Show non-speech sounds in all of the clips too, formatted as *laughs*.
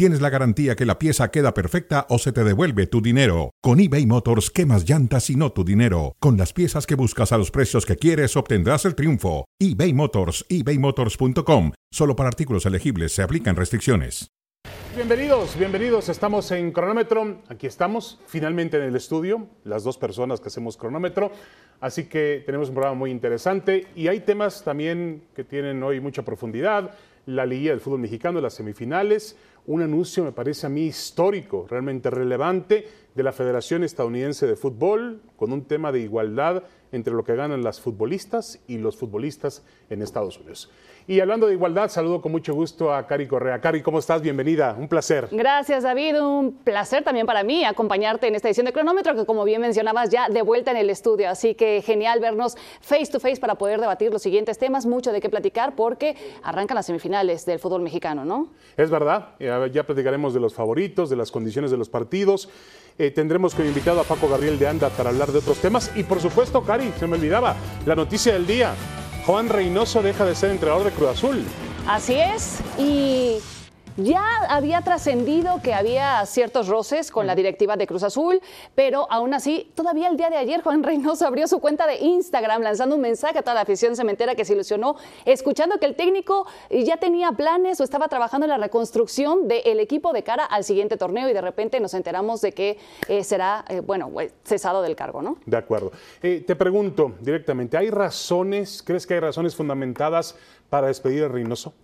tienes la garantía que la pieza queda perfecta o se te devuelve tu dinero. Con eBay Motors, quemas llantas y no tu dinero. Con las piezas que buscas a los precios que quieres, obtendrás el triunfo. eBay Motors, ebaymotors.com. Solo para artículos elegibles se aplican restricciones. Bienvenidos, bienvenidos. Estamos en cronómetro. Aquí estamos, finalmente en el estudio, las dos personas que hacemos cronómetro. Así que tenemos un programa muy interesante y hay temas también que tienen hoy mucha profundidad. La Liga del Fútbol Mexicano, las semifinales. Un anuncio, me parece a mí, histórico, realmente relevante de la Federación Estadounidense de Fútbol, con un tema de igualdad entre lo que ganan las futbolistas y los futbolistas en Estados Unidos. Y hablando de igualdad, saludo con mucho gusto a Cari Correa. Cari, ¿cómo estás? Bienvenida, un placer. Gracias, David. Un placer también para mí acompañarte en esta edición de Cronómetro, que como bien mencionabas, ya de vuelta en el estudio. Así que genial vernos face to face para poder debatir los siguientes temas. Mucho de qué platicar porque arrancan las semifinales del fútbol mexicano, ¿no? Es verdad. Ya platicaremos de los favoritos, de las condiciones de los partidos. Eh, tendremos como invitado a Paco Gabriel de Anda para hablar de otros temas. Y por supuesto, Cari, se me olvidaba, la noticia del día. Juan Reynoso deja de ser entrenador de Cruz Azul. Así es. Y ya había trascendido que había ciertos roces con la directiva de Cruz Azul, pero aún así, todavía el día de ayer Juan Reynoso *laughs* abrió su cuenta de Instagram lanzando un mensaje a toda la afición cementera que se ilusionó, escuchando que el técnico ya tenía planes o estaba trabajando en la reconstrucción del equipo de cara al siguiente torneo y de repente nos enteramos de que eh, será, eh, bueno, pues, cesado del cargo, ¿no? De acuerdo. Eh, te pregunto directamente, ¿hay razones, crees que hay razones fundamentadas para despedir a Reynoso?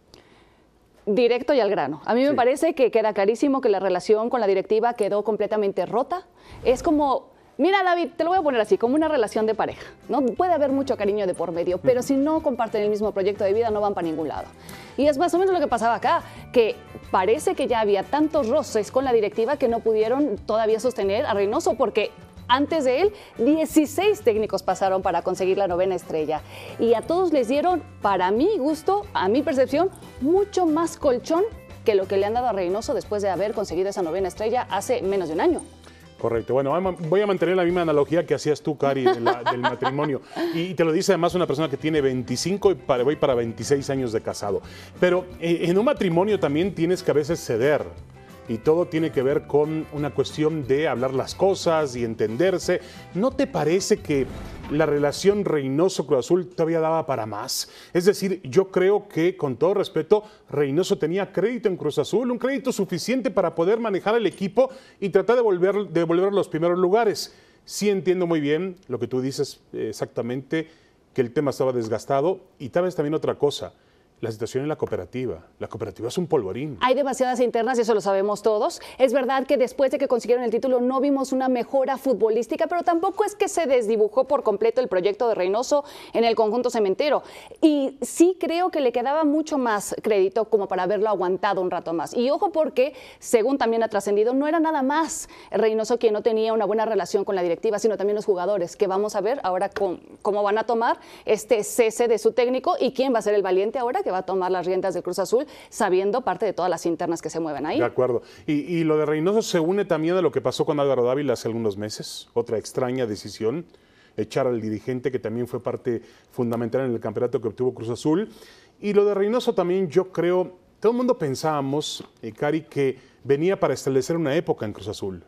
Directo y al grano. A mí me parece que queda clarísimo que la relación con la directiva quedó completamente rota. Es como, mira David, te lo voy a poner así, como una relación de pareja. ¿no? Puede haber mucho cariño de por medio, pero si no comparten el mismo proyecto de vida no van para ningún lado. Y es más o menos lo que pasaba acá, que parece que ya había tantos roces con la directiva que no pudieron todavía sostener a Reynoso porque antes de él, 16 técnicos pasaron para conseguir la novena estrella. Y a todos les dieron, para mi gusto, a mi percepción, mucho más colchón que lo que le han dado a Reynoso después de haber conseguido esa novena estrella hace menos de un año. Correcto. Bueno, voy a mantener la misma analogía que hacías tú, Cari, del *laughs* matrimonio. Y te lo dice además una persona que tiene 25 y para, voy para 26 años de casado. Pero eh, en un matrimonio también tienes que a veces ceder y todo tiene que ver con una cuestión de hablar las cosas y entenderse. ¿No te parece que la relación Reynoso-Cruz Azul todavía daba para más? Es decir, yo creo que, con todo respeto, Reynoso tenía crédito en Cruz Azul, un crédito suficiente para poder manejar el equipo y tratar de volver, de volver a los primeros lugares. Sí entiendo muy bien lo que tú dices exactamente, que el tema estaba desgastado y tal vez también otra cosa la situación en la cooperativa. La cooperativa es un polvorín. Hay demasiadas internas y eso lo sabemos todos. Es verdad que después de que consiguieron el título no vimos una mejora futbolística, pero tampoco es que se desdibujó por completo el proyecto de Reynoso en el conjunto cementero. Y sí creo que le quedaba mucho más crédito como para haberlo aguantado un rato más. Y ojo porque, según también ha trascendido, no era nada más Reynoso quien no tenía una buena relación con la directiva, sino también los jugadores, que vamos a ver ahora cómo van a tomar este cese de su técnico y quién va a ser el valiente ahora que va a tomar las riendas del Cruz Azul, sabiendo parte de todas las internas que se mueven ahí. De acuerdo. Y, lo de Reynoso se une también a lo que pasó con Álvaro Dávila hace algunos meses, otra extraña decisión, echar al dirigente que también fue parte fundamental en el campeonato que obtuvo Cruz Azul. Y lo de Reynoso también yo creo, todo el mundo pensábamos, eh, Cari, que venía para establecer una época en Cruz Azul.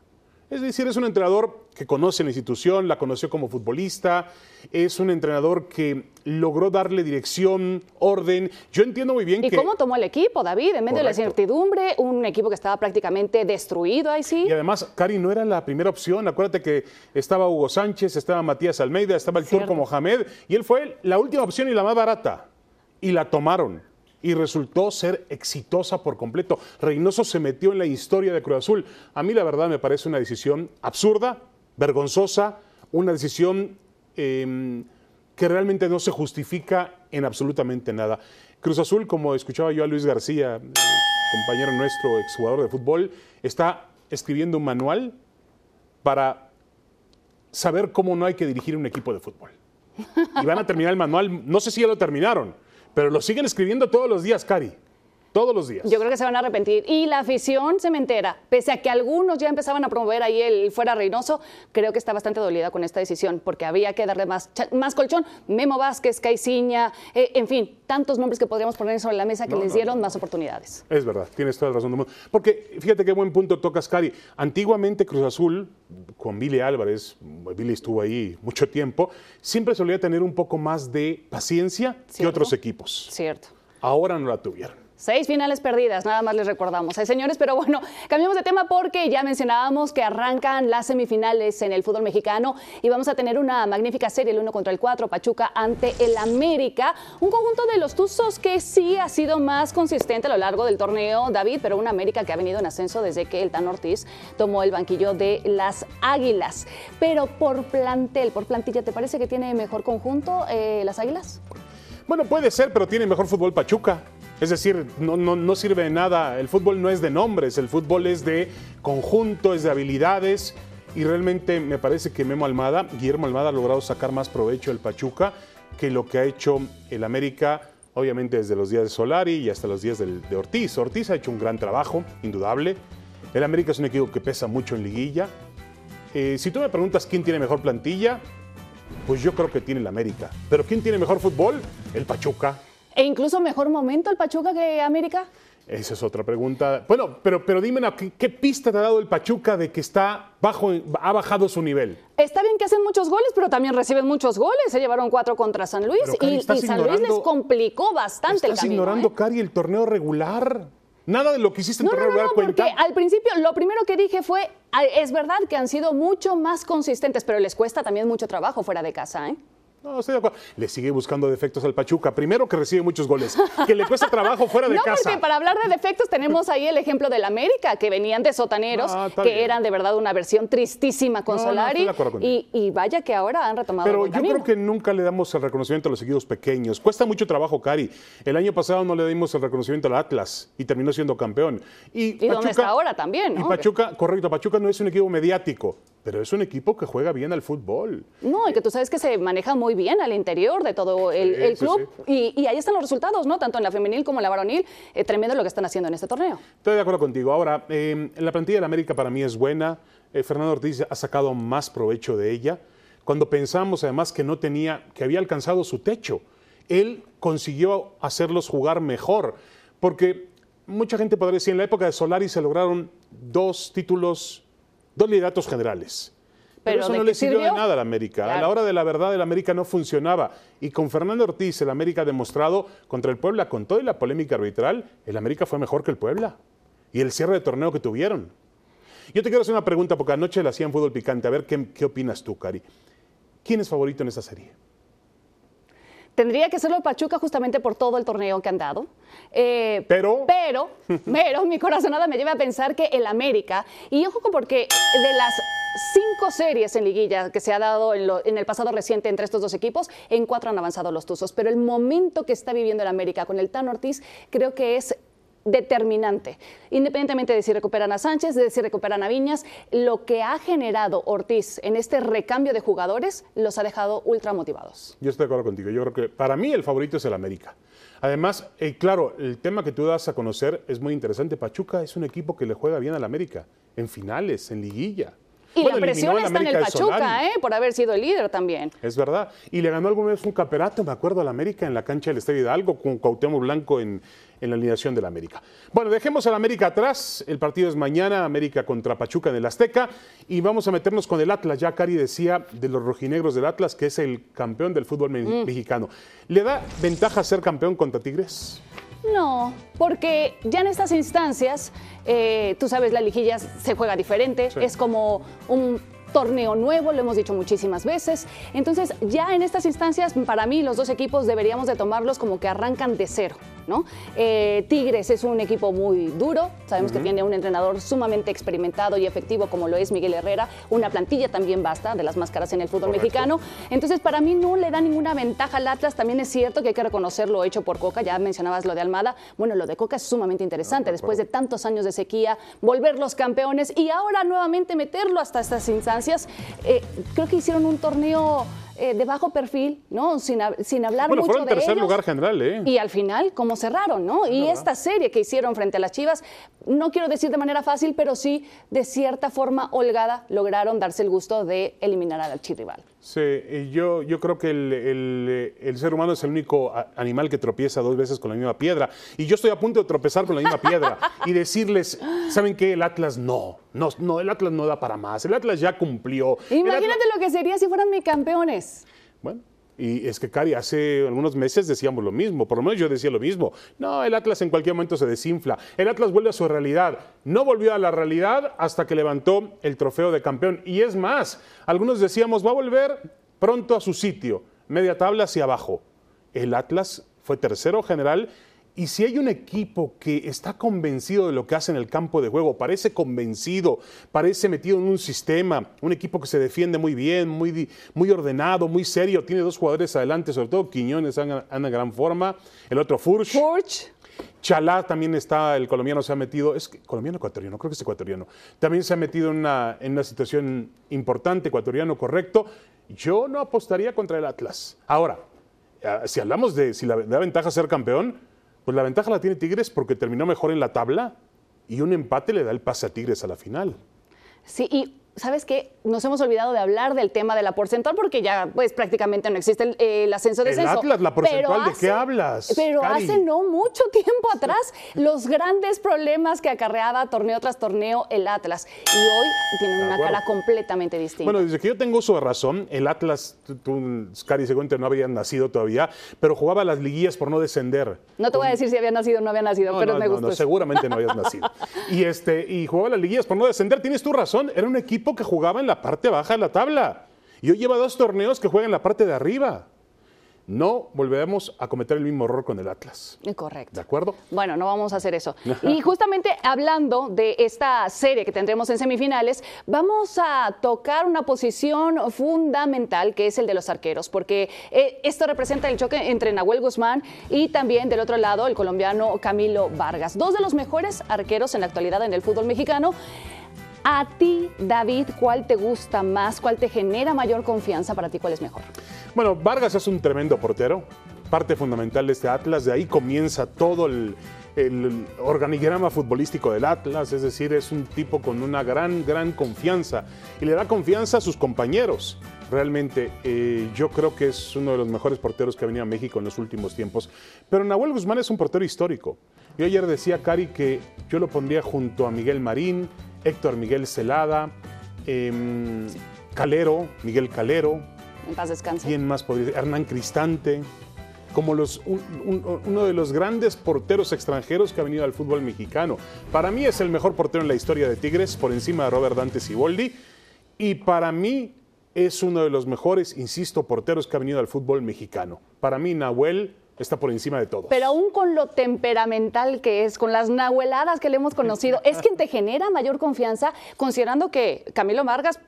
Es decir, es un entrenador que conoce la institución, la conoció como futbolista, es un entrenador que logró darle dirección, orden. Yo entiendo muy bien ¿Y que... ¿Y cómo tomó el equipo, David? En medio de la incertidumbre, un equipo que estaba prácticamente destruido ahí sí. Y además, Cari no era la primera opción. Acuérdate que estaba Hugo Sánchez, estaba Matías Almeida, estaba el turco Mohamed, y él fue la última opción y la más barata. Y la tomaron y resultó ser exitosa por completo. Reynoso se metió en la historia de Cruz Azul. A mí la verdad me parece una decisión absurda, vergonzosa, una decisión em, que realmente no se justifica en absolutamente nada. Cruz Azul, como escuchaba yo a Luis García, eh, compañero nuestro, exjugador de fútbol, está escribiendo un manual para saber cómo no hay que dirigir un equipo de fútbol. Y van a terminar el manual, no sé si ya lo terminaron, pero lo siguen escribiendo todos los días, Cari. Todos los días. Yo creo que se van a arrepentir. Y la afición cementera, pese a que algunos ya empezaban a promover ahí el fuera Reynoso, creo que está bastante dolida con esta decisión, porque había que darle más, más colchón. Memo Vázquez, Caiciña, eh, en fin, tantos nombres que podríamos poner sobre la mesa que les dieron más oportunidades. Es verdad, tienes toda la razón del mundo. Porque fíjate qué buen punto tocas, Cari. Antiguamente Cruz Azul, con Billy Álvarez, Billy estuvo ahí mucho tiempo, siempre solía tener un poco más de paciencia que otros equipos. Cierto. Ahora no la tuvieron. Seis finales perdidas, nada más les recordamos. Ay, señores, pero bueno, cambiamos de tema porque ya mencionábamos que arrancan las semifinales en el fútbol mexicano y vamos a tener una magnífica serie, el uno contra el 4, Pachuca ante el América. Un conjunto de los Tuzos que sí ha sido más consistente a lo largo del torneo, David, pero un América que ha venido en ascenso desde que el Tan Ortiz tomó el banquillo de las Águilas. Pero por plantel, por plantilla, ¿te parece que tiene mejor conjunto eh, las Águilas? Bueno, puede ser, pero tiene mejor fútbol Pachuca. Es decir, no, no, sirve de nada. El fútbol no es de nombres, el fútbol es de conjunto, es de habilidades. Y realmente me parece que Memo Almada, Guillermo Almada ha logrado sacar más provecho del Pachuca que lo que ha hecho el América, obviamente desde los días de Solari y hasta los días de Ortiz. Ortiz ha hecho un gran trabajo, indudable. El América es un equipo que pesa mucho en liguilla. Eh, si tú me preguntas quién tiene mejor plantilla, pues yo creo que tiene el América. Pero ¿quién tiene mejor fútbol? El Pachuca. ¿E incluso mejor momento el Pachuca que América? Esa es otra pregunta. Bueno, pero, pero dime, ¿qué, pista te ha dado el Pachuca de que está bajo, ha bajado su nivel? Está bien que hacen muchos goles, pero también reciben muchos goles. Se llevaron cuatro contra San Luis y, San Luis les complicó bastante el camino. ignorando, ¿eh? Cari, el torneo regular. Nada de lo que hiciste en torneo regular cuenta. Porque al principio lo primero que dije fue, es verdad que han sido mucho más consistentes, pero les cuesta también mucho trabajo fuera de casa, ¿eh? No, estoy de acuerdo. Le sigue buscando defectos al Pachuca. Primero que recibe muchos goles, que le cuesta trabajo fuera de casa. *laughs* No, porque para hablar de defectos tenemos ahí el ejemplo del América, que venían de sotaneros, ah, que eran de verdad una versión tristísima con Solari. y, vaya que ahora han retomado Pero yo creo que nunca le damos el reconocimiento a los equipos pequeños. Cuesta mucho trabajo, Cari. El año pasado no le dimos el reconocimiento al Atlas y terminó siendo campeón. Y, Pachuca, dónde está ahora también, ¿no? Y Pachuca, correcto, Pachuca no es un equipo mediático pero es un equipo que juega bien al fútbol. No, y que tú sabes que se maneja muy bien al interior de todo el, club. Y, ahí están los resultados, ¿no? Tanto en la femenil como en la varonil. Eh, tremendo lo que están haciendo en este torneo. Estoy de acuerdo contigo. Ahora, eh, la plantilla de la América para mí es buena. Eh, Fernando Ortiz ha sacado más provecho de ella. Cuando pensamos además que no tenía, que había alcanzado su techo, él consiguió hacerlos jugar mejor. Porque mucha gente podría decir, en la época de Solari se lograron dos títulos dos lideratos generales. Pero, eso no le sirvió, de nada a la América. A la hora de la verdad, el América no funcionaba. Y con Fernando Ortiz, el América ha demostrado contra el Puebla, con toda la polémica arbitral, el América fue mejor que el Puebla. Y el cierre de torneo que tuvieron. Yo te quiero hacer una pregunta, porque anoche le hacían fútbol picante. A ver, ¿qué, qué opinas tú, Cari? ¿Quién es favorito en esa serie? Tendría que serlo el Pachuca justamente por todo el torneo que han dado. Eh, pero. Pero, *laughs* pero, mi corazonada me lleva a pensar que el América, y ojo porque de las cinco series en liguilla que se ha dado en, en, el pasado reciente entre estos dos equipos, en cuatro han avanzado los Tuzos. Pero el momento que está viviendo el América con el Tan Ortiz creo que es determinante. Independientemente de si recuperan a Sánchez, de si recuperan a Viñas, lo que ha generado Ortiz en este recambio de jugadores los ha dejado ultra motivados. Yo estoy de acuerdo contigo. Yo creo que para mí el favorito es el América. Además, eh, claro, el tema que tú das a conocer es muy interesante. Pachuca es un equipo que le juega bien al América, en finales, en liguilla. Y la presión está en el Pachuca, ¿eh? por haber sido el líder también. Es verdad. Y le ganó alguna vez un campeonato, me acuerdo, al América en la cancha del Estadio Hidalgo con Cuauhtémoc Blanco en, en la alineación del América. Bueno, dejemos al América atrás. El partido es mañana, América contra Pachuca en el Azteca. Y vamos a meternos con el Atlas. Ya Cari decía de los rojinegros del Atlas, que es el campeón del fútbol mm. mexicano. ¿Le da ventaja ser campeón contra Tigres? No, porque ya en estas instancias, eh, tú sabes, la liguilla se juega diferente, es como un torneo nuevo, lo hemos dicho muchísimas veces. Entonces, ya en estas instancias, para mí, los dos equipos deberíamos de tomarlos como que arrancan de cero, ¿no? Eh, Tigres es un equipo muy duro, sabemos que tiene un entrenador sumamente experimentado y efectivo como lo es Miguel Herrera, una plantilla también basta de las máscaras en el fútbol mexicano. Entonces, para mí no le da ninguna ventaja al Atlas, también es cierto que hay que reconocer lo hecho por Coca, ya mencionabas lo de Almada, bueno, lo de Coca es sumamente interesante, después de tantos años de sequía, volver los campeones y ahora nuevamente meterlo hasta estas instancias. Eh, creo que hicieron un torneo eh, de bajo perfil, ¿no? Sin, sin hablar Bueno, mucho fueron de tercer ellos. lugar general, ¿eh? Y al final, ¿cómo cerraron, no? Y esta serie que hicieron frente a las Chivas, no quiero decir de manera fácil, pero sí de cierta forma holgada, lograron darse el gusto de eliminar al archirrival. Sí, yo, yo creo que el, el- el ser humano es el único animal que tropieza dos veces con la misma piedra. Y yo estoy a punto de tropezar con la misma piedra y decirles, ¿saben qué? El Atlas no, no, no, el Atlas no da para más. El Atlas ya cumplió. Imagínate Atlas- lo que sería si fueran mi campeones. Bueno, y es que, Cari, hace algunos meses decíamos lo mismo, por lo menos yo decía lo mismo. No, el Atlas en cualquier momento se desinfla. El Atlas vuelve a su realidad. No volvió a la realidad hasta que levantó el trofeo de campeón. Y es más, algunos decíamos, va a volver pronto a su sitio, media tabla hacia abajo. El Atlas fue tercero general. Y si hay un equipo que está convencido de lo que hace en el campo de juego, parece convencido, parece metido en un sistema, un equipo que se defiende muy bien, muy, muy ordenado, muy serio, tiene dos jugadores adelante, sobre todo Quiñones anda en gran forma, el otro Furch, Furch, Chalá también está, el colombiano se ha metido, es que- colombiano ecuatoriano, creo que es ecuatoriano, también se ha metido en una, en una situación importante, ecuatoriano correcto. Yo no apostaría contra el Atlas. Ahora, ah, si hablamos de si la, da ventaja ser campeón, pues la ventaja la tiene Tigres porque terminó mejor en la tabla y un empate le da el pase a Tigres a la final. Sí, y ¿sabes qué? Nos hemos olvidado de hablar del tema de la porcentual porque ya pues prácticamente no existe el, el ascenso de El descenso. Atlas, la porcentual, ¿de qué hablas, Pero Cari? hace no mucho tiempo atrás los grandes problemas que acarreaba torneo tras torneo el Atlas. Y hoy tienen una cara completamente distinta. Bueno, desde que yo tengo de razón, el Atlas, tú, Cari, seguramente no habían nacido todavía, pero jugaba las liguillas por no descender. no te voy a decir si había nacido o no había nacido, No, pero no, me gustó. no, seguramente no habías nacido. *laughs* Y, este, y jugaba las liguillas por no descender. Tienes tu razón, era un equipo que jugaba en la parte baja de la tabla. Y hoy lleva dos torneos que juegan en la parte de arriba. No volveremos a cometer el mismo error con el Atlas. Correcto. ¿De acuerdo? Bueno, no vamos a hacer eso. *laughs* Y justamente hablando de esta serie que tendremos en semifinales, vamos a tocar una posición fundamental que es el de los arqueros, porque eh, esto representa el choque entre Nahuel Guzmán y también del otro lado el colombiano Camilo Vargas, dos de los mejores arqueros en la actualidad en el fútbol mexicano. A ti, David, ¿cuál te gusta más? ¿Cuál te genera mayor confianza? Para ti, ¿cuál es mejor? Bueno, Vargas es un tremendo portero, parte fundamental de este Atlas, de ahí comienza todo el, organigrama futbolístico del Atlas, es decir, es un tipo con una gran, gran confianza y le da confianza a sus compañeros. Realmente, eh, yo creo que es uno de los mejores porteros que ha venido a México en los últimos tiempos. Pero Nahuel Guzmán es un portero histórico. Yo ayer decía, Cari, que yo lo pondría junto a Miguel Marín, Héctor Miguel Celada, em, Calero, Miguel Calero, En paz descanse. ¿Quién más podría ser? Hernán Cristante, como los, un- un- uno de los grandes porteros extranjeros que ha venido al fútbol mexicano. Para mí es el mejor portero en la historia de Tigres, por encima de Robert Dante Siboldi. Y para mí es uno de los mejores, insisto, porteros que ha venido al fútbol mexicano. Para mí Nahuel está por encima de todos. Pero aún con lo temperamental que es, con las nahueladas que le hemos conocido, es quien te genera mayor confianza, considerando que Camilo Vargas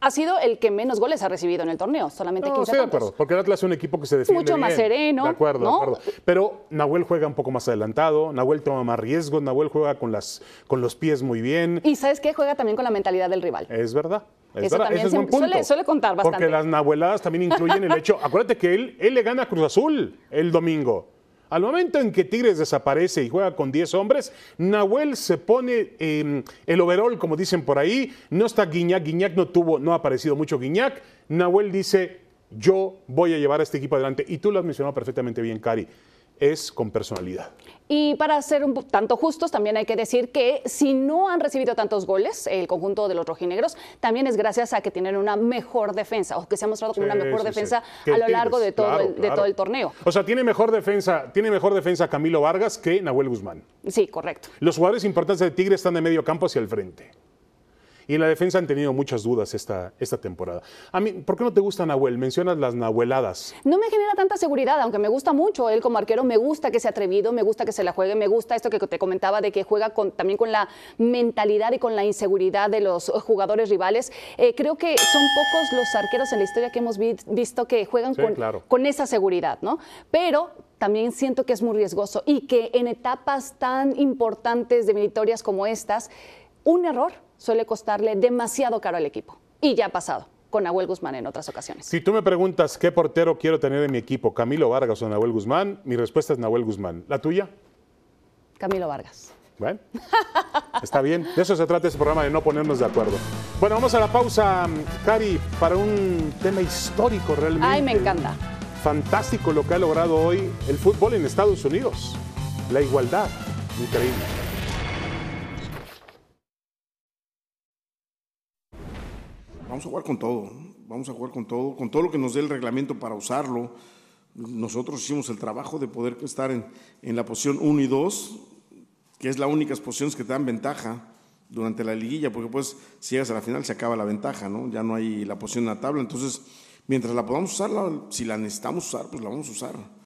ha sido el que menos goles ha recibido en el torneo, solamente No, 15 estoy de acuerdo, porque el Atlas es un equipo que se defiende Mucho más bien. sereno, De acuerdo, ¿no? de acuerdo. Pero Nahuel juega un poco más adelantado, Nahuel toma más riesgos, Nahuel juega con, las, con los pies muy bien. Y sabes qué, juega también con la mentalidad del rival. Es verdad. Es Eso también ese es punto. suele- suele contar bastante. Porque las nahueladas también incluyen el hecho. *laughs* Acuérdate que él, él le gana a Cruz Azul el domingo. Al momento en que Tigres desaparece y juega con 10 hombres, Nahuel se pone eh, el overall, como dicen por ahí. No está Guiñac, Guiñac no tuvo, no ha aparecido mucho Guiñac. Nahuel dice: Yo voy a llevar a este equipo adelante. Y tú lo has mencionado perfectamente bien, Cari. Es con personalidad. Y para ser un tanto justos, también hay que decir que si no han recibido tantos goles, el conjunto de los rojinegros, también es gracias a que tienen una mejor defensa, o que se ha mostrado como una mejor sí, defensa a lo largo de todo, claro, el, de claro. todo el torneo. O sea, tiene mejor defensa, tiene mejor defensa Camilo Vargas que Nahuel Guzmán. Sí, correcto. Los jugadores importantes de Tigre están de medio campo hacia el frente. Y en la defensa han tenido muchas dudas esta, esta temporada. A mí, ¿por qué no te gusta Nahuel? Mencionas las nahueladas. No me genera tanta seguridad, aunque me gusta mucho él como arquero, me gusta que sea atrevido, me gusta que se la juegue, me gusta esto que te comentaba de que juega con, también con la mentalidad y con la inseguridad de los jugadores rivales. Eh, creo que son pocos los arqueros en la historia que hemos vi- visto que juegan Sí, con, claro. con esa seguridad, ¿no? Pero también siento que es muy riesgoso y que en etapas tan importantes de victorias como estas, un error suele costarle demasiado caro al equipo. Y ya ha pasado con Nahuel Guzmán en otras ocasiones. Si tú me preguntas qué portero quiero tener en mi equipo, Camilo Vargas o Nahuel Guzmán, mi respuesta es Nahuel Guzmán. ¿La tuya? Camilo Vargas. Bueno, está bien. De eso se trata este programa, de no ponernos de acuerdo. Bueno, vamos a la pausa, Cari, para un tema histórico realmente. Ay, me encanta. Fantástico lo que ha logrado hoy el fútbol en Estados Unidos. La igualdad. Increíble. Vamos a jugar con todo, vamos a jugar con todo, con todo lo que nos dé el reglamento para usarlo. Nosotros hicimos el trabajo de poder estar en, en la posición 1 y 2, que es la única posiciones que te dan ventaja durante la liguilla, porque pues si llegas a la final se acaba la ventaja, ¿no? Ya no hay la posición en la tabla, entonces mientras la podamos usar, si la necesitamos usar, pues la vamos a usar.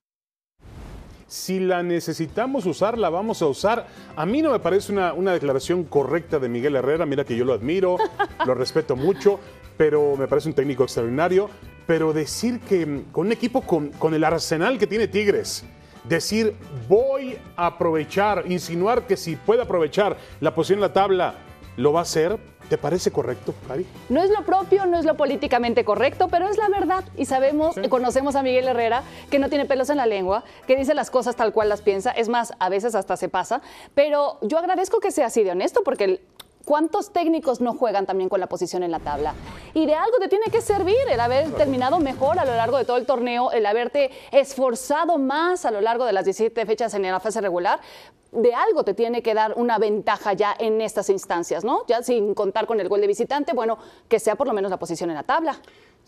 Si la necesitamos usar, la vamos a usar. A mí no me parece una, una declaración correcta de Miguel Herrera. Mira que yo lo admiro, *laughs* lo respeto mucho, pero me parece un técnico extraordinario. Pero decir que con un equipo con, con el arsenal que tiene Tigres, decir voy a aprovechar, insinuar que si puede aprovechar la posición en la tabla, lo va a hacer, ¿Te parece correcto, Cari? No es lo propio, no es lo políticamente correcto, pero es la verdad. Y sabemos, conocemos a Miguel Herrera, que no tiene pelos en la lengua, que dice las cosas tal cual las piensa. Es más, a veces hasta se pasa. Pero yo agradezco que sea así de honesto, porque ¿Cuántos técnicos no juegan también con la posición en la tabla? Y de algo te tiene que servir el haber terminado mejor a lo largo de todo el torneo, el haberte esforzado más a lo largo de las 17 fechas en la fase regular. De algo te tiene que dar una ventaja ya en estas instancias, ¿no? Ya sin contar con el gol de visitante, bueno, que sea por lo menos la posición en la tabla.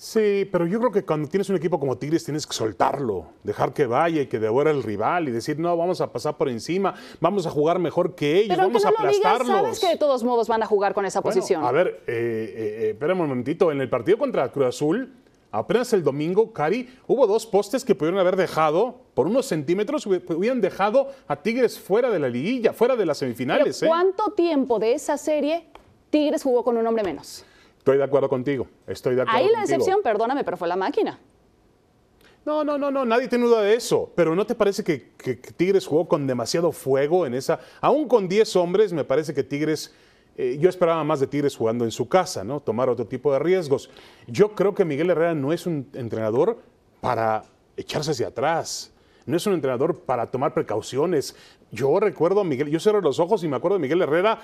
Sí, pero yo creo que cuando tienes un equipo como Tigres tienes que soltarlo, dejar que vaya y que devore el rival y decir, no, vamos a pasar por encima, vamos a jugar mejor que ellos, pero vamos no a aplastarlos. Lo sabes que de todos modos van a jugar con esa posición. A ver, eh, eh, eh, espérame un momentito, en el partido contra Cruz Azul, apenas el domingo, Cari, hubo dos postes que pudieron haber dejado, por unos centímetros, hubieran dejado a Tigres fuera de la liguilla, fuera de las semifinales. Pero ¿Cuánto tiempo de esa serie Tigres jugó con un hombre menos? Estoy de acuerdo contigo. Estoy de acuerdo Ahí la excepción, perdóname, pero fue la máquina. No, no, no, no, nadie tiene duda de eso. Pero ¿no te parece que, Tigres jugó con demasiado fuego en esa? Aún con 10 hombres, me parece que Tigres. Eh, yo esperaba más de Tigres jugando en su casa, ¿no? Tomar otro tipo de riesgos. Yo creo que Miguel Herrera no es un entrenador para echarse hacia atrás. No es un entrenador para tomar precauciones. Yo recuerdo a Miguel, yo cierro los ojos y me acuerdo de Miguel Herrera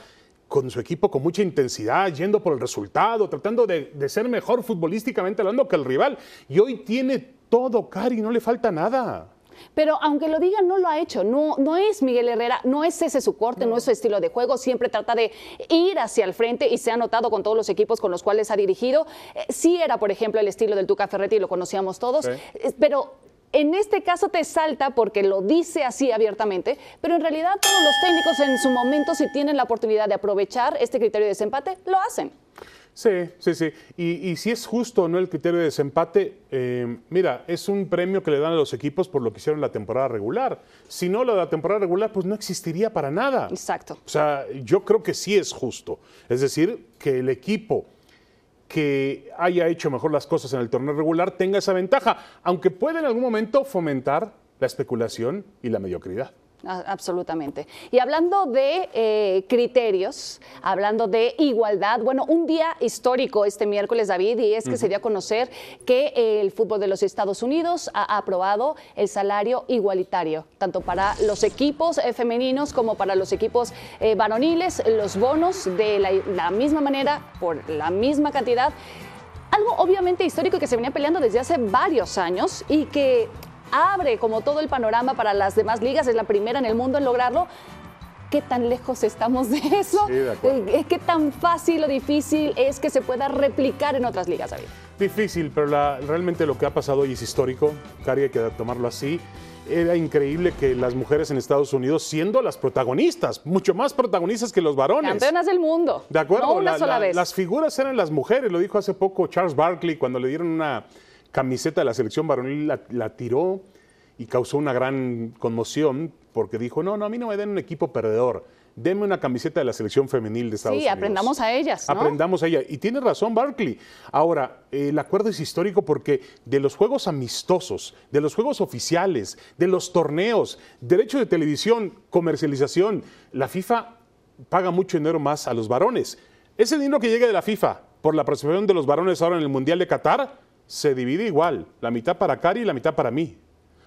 con su equipo con mucha intensidad, yendo por el resultado, tratando de, ser mejor futbolísticamente hablando que el rival. Y hoy tiene todo, Cari, no le falta nada. Pero aunque lo diga, no lo ha hecho. No, no es Miguel Herrera, no es ese su corte, no. es su estilo de juego. Siempre trata de ir hacia el frente y se ha notado con todos los equipos con los cuales ha dirigido. Eh, sí era, por ejemplo, el estilo del Tuca Ferretti y lo conocíamos todos. Eh, pero en este caso te salta porque lo dice así abiertamente, pero en realidad todos los técnicos en su momento, si tienen la oportunidad de aprovechar este criterio de desempate, lo hacen. Sí, sí, sí. Y, si es justo o no el criterio de desempate, eh, mira, es un premio que le dan a los equipos por lo que hicieron la temporada regular. Si no, la temporada regular, pues no existiría para nada. Exacto. O sea, yo creo que sí es justo. Es decir, que el equipo que haya hecho mejor las cosas en el torneo regular tenga esa ventaja, aunque puede en algún momento fomentar la especulación y la mediocridad. Absolutamente. Y hablando de eh, criterios, hablando de igualdad, bueno, un día histórico este miércoles, David, y es que se dio a conocer que el fútbol de los Estados Unidos ha aprobado el salario igualitario, tanto para los equipos eh, femeninos como para los equipos eh, varoniles, los bonos de la misma manera, por la misma cantidad. Algo obviamente histórico que se venía peleando desde hace varios años y que abre como todo el panorama para las demás ligas, es la primera en el mundo en lograrlo. ¿Qué tan lejos estamos de eso? Eh, ¿Qué tan fácil o difícil es que se pueda replicar en otras ligas, David? Difícil, pero realmente lo que ha pasado hoy es histórico, Cari, hay que tomarlo así. Era increíble que las mujeres en Estados Unidos, siendo las protagonistas, mucho más protagonistas que los varones. Campeonas del mundo. De acuerdo, una sola vez. las figuras eran las mujeres, lo dijo hace poco Charles Barkley cuando le dieron una camiseta de la selección varonil, la, tiró y causó una gran conmoción porque dijo, no, no, a mí no me den un equipo perdedor, denme una camiseta de la selección femenil de Estados Unidos. Sí, aprendamos a ellas. Aprendamos a ella. Y tiene razón Barkley. Ahora, el acuerdo es histórico porque de los juegos amistosos, de los juegos oficiales, de los torneos, derecho de televisión, comercialización, la FIFA paga mucho dinero más a los varones. Ese dinero que llega de la FIFA, por la participación de los varones ahora en el Mundial de Qatar, se divide igual, la mitad para Cari y la mitad para mí.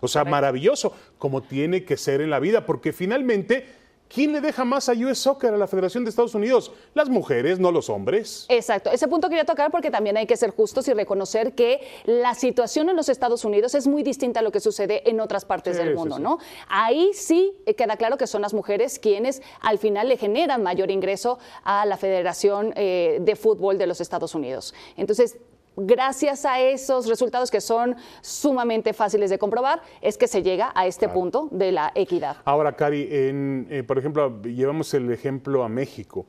O sea, maravilloso, como tiene que ser en la vida, porque finalmente ¿Quién le deja más a US Soccer a la Federación de Estados Unidos? Las mujeres, no los hombres. Exacto. Ese punto quería tocar porque también hay que ser justos y reconocer que la situación en los Estados Unidos es muy distinta a lo que sucede en otras partes del mundo, ¿no? Ahí sí queda claro que son las mujeres quienes al final le generan mayor ingreso a la Federación eh, de Fútbol de los Estados Unidos. Entonces, gracias a esos resultados que son sumamente fáciles de comprobar, es que se llega a este punto de la equidad. Ahora, Cari, eh, por ejemplo, llevamos el ejemplo a México.